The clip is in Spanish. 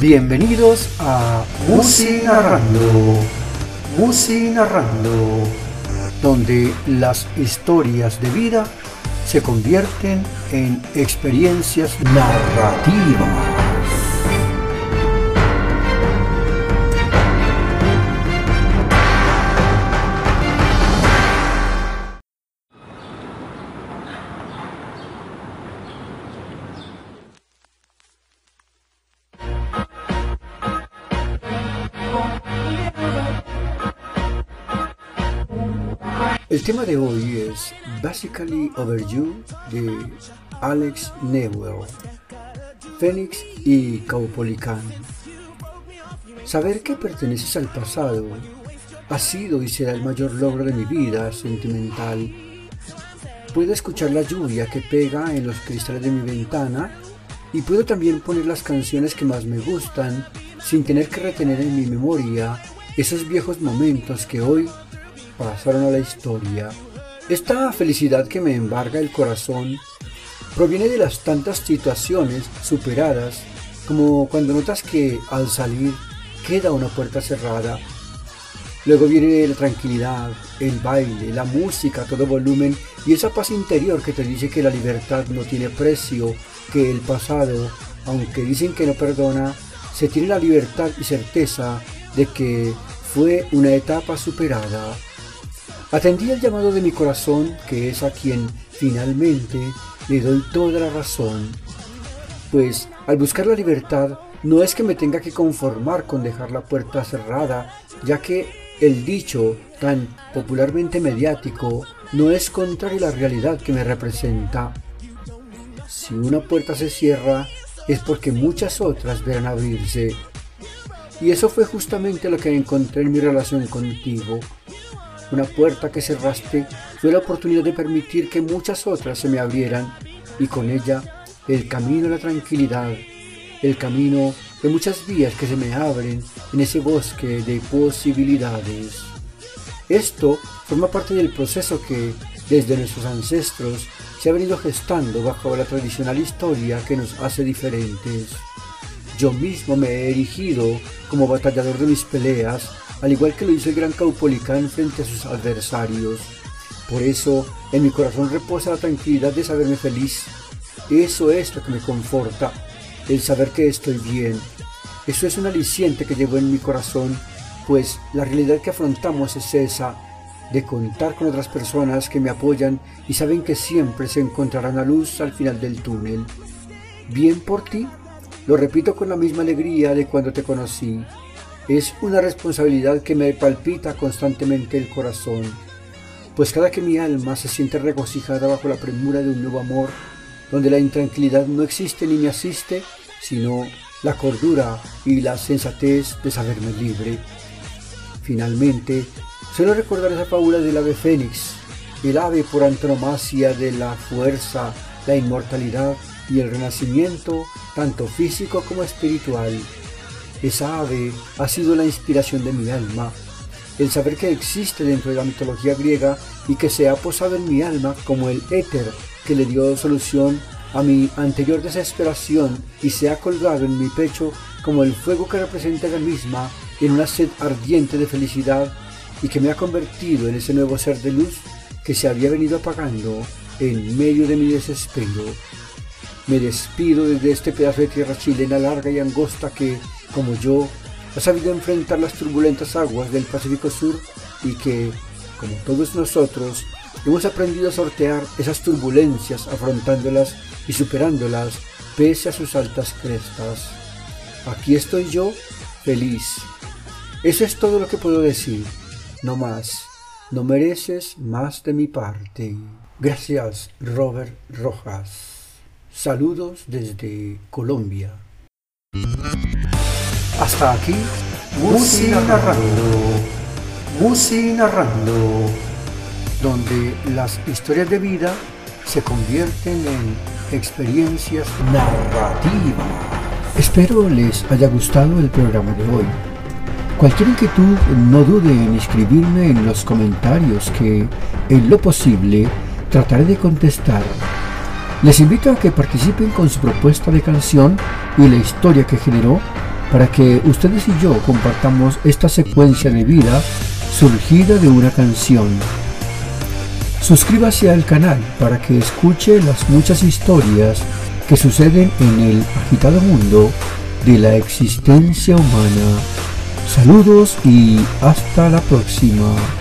Bienvenidos a Musi Narrando, Musi Narrando, donde las historias de vida se convierten en experiencias narrativas. El tema de hoy es Basically Over You de Alex Newell, Phoenix y Caupolicán. Saber que perteneces al pasado ha sido y será el mayor logro de mi vida sentimental. Puedo escuchar la lluvia que pega en los cristales de mi ventana y puedo también poner las canciones que más me gustan sin tener que retener en mi memoria esos viejos momentos que hoy pasaron a la historia. Esta felicidad que me embarga el corazón proviene de las tantas situaciones superadas como cuando notas que al salir queda una puerta cerrada. Luego viene la tranquilidad, el baile, la música a todo volumen y esa paz interior que te dice que la libertad no tiene precio, que el pasado, aunque dicen que no perdona, se tiene la libertad y certeza de que fue una etapa superada. Atendí el llamado de mi corazón, que es a quien finalmente le doy toda la razón. Pues al buscar la libertad, no es que me tenga que conformar con dejar la puerta cerrada, ya que el dicho tan popularmente mediático no es contrario a la realidad que me representa. Si una puerta se cierra, es porque muchas otras verán abrirse. Y eso fue justamente lo que encontré en mi relación contigo. Una puerta que cerraste fue la oportunidad de permitir que muchas otras se me abrieran y con ella el camino a la tranquilidad, el camino de muchas vías que se me abren en ese bosque de posibilidades. Esto forma parte del proceso que desde nuestros ancestros se ha venido gestando bajo la tradicional historia que nos hace diferentes. Yo mismo me he erigido como batallador de mis peleas al igual que lo hizo el gran Caupolicán frente a sus adversarios. Por eso en mi corazón reposa la tranquilidad de saberme feliz. Eso es lo que me conforta, el saber que estoy bien. Eso es un aliciente que llevo en mi corazón, pues la realidad que afrontamos es esa, de contar con otras personas que me apoyan y saben que siempre se encontrarán a luz al final del túnel. Bien por ti, lo repito con la misma alegría de cuando te conocí. Es una responsabilidad que me palpita constantemente el corazón, pues cada que mi alma se siente regocijada bajo la premura de un nuevo amor, donde la intranquilidad no existe ni me asiste, sino la cordura y la sensatez de saberme libre. Finalmente, suelo recordar esa fábula del ave fénix, el ave por antonomasia de la fuerza, la inmortalidad y el renacimiento, tanto físico como espiritual. Esa ave ha sido la inspiración de mi alma, el saber que existe dentro de la mitología griega y que se ha posado en mi alma como el éter que le dio solución a mi anterior desesperación y se ha colgado en mi pecho como el fuego que representa la misma en una sed ardiente de felicidad y que me ha convertido en ese nuevo ser de luz que se había venido apagando en medio de mi desespero. Me despido desde este pedazo de tierra chilena larga y angosta que como yo, ha sabido enfrentar las turbulentas aguas del Pacífico Sur y que, como todos nosotros, hemos aprendido a sortear esas turbulencias afrontándolas y superándolas pese a sus altas crestas. Aquí estoy yo, feliz. Eso es todo lo que puedo decir, no más. No mereces más de mi parte. Gracias, Robert Rojas. Saludos desde Colombia. Hasta aquí, Musi Narrando, Musi Narrando, donde las historias de vida se convierten en experiencias narrativas. Espero les haya gustado el programa de hoy. Cualquier inquietud no dude en escribirme en los comentarios que, en lo posible, trataré de contestar. Les invito a que participen con su propuesta de canción y la historia que generó para que ustedes y yo compartamos esta secuencia de vida surgida de una canción. Suscríbase al canal para que escuche las muchas historias que suceden en el agitado mundo de la existencia humana. Saludos y hasta la próxima.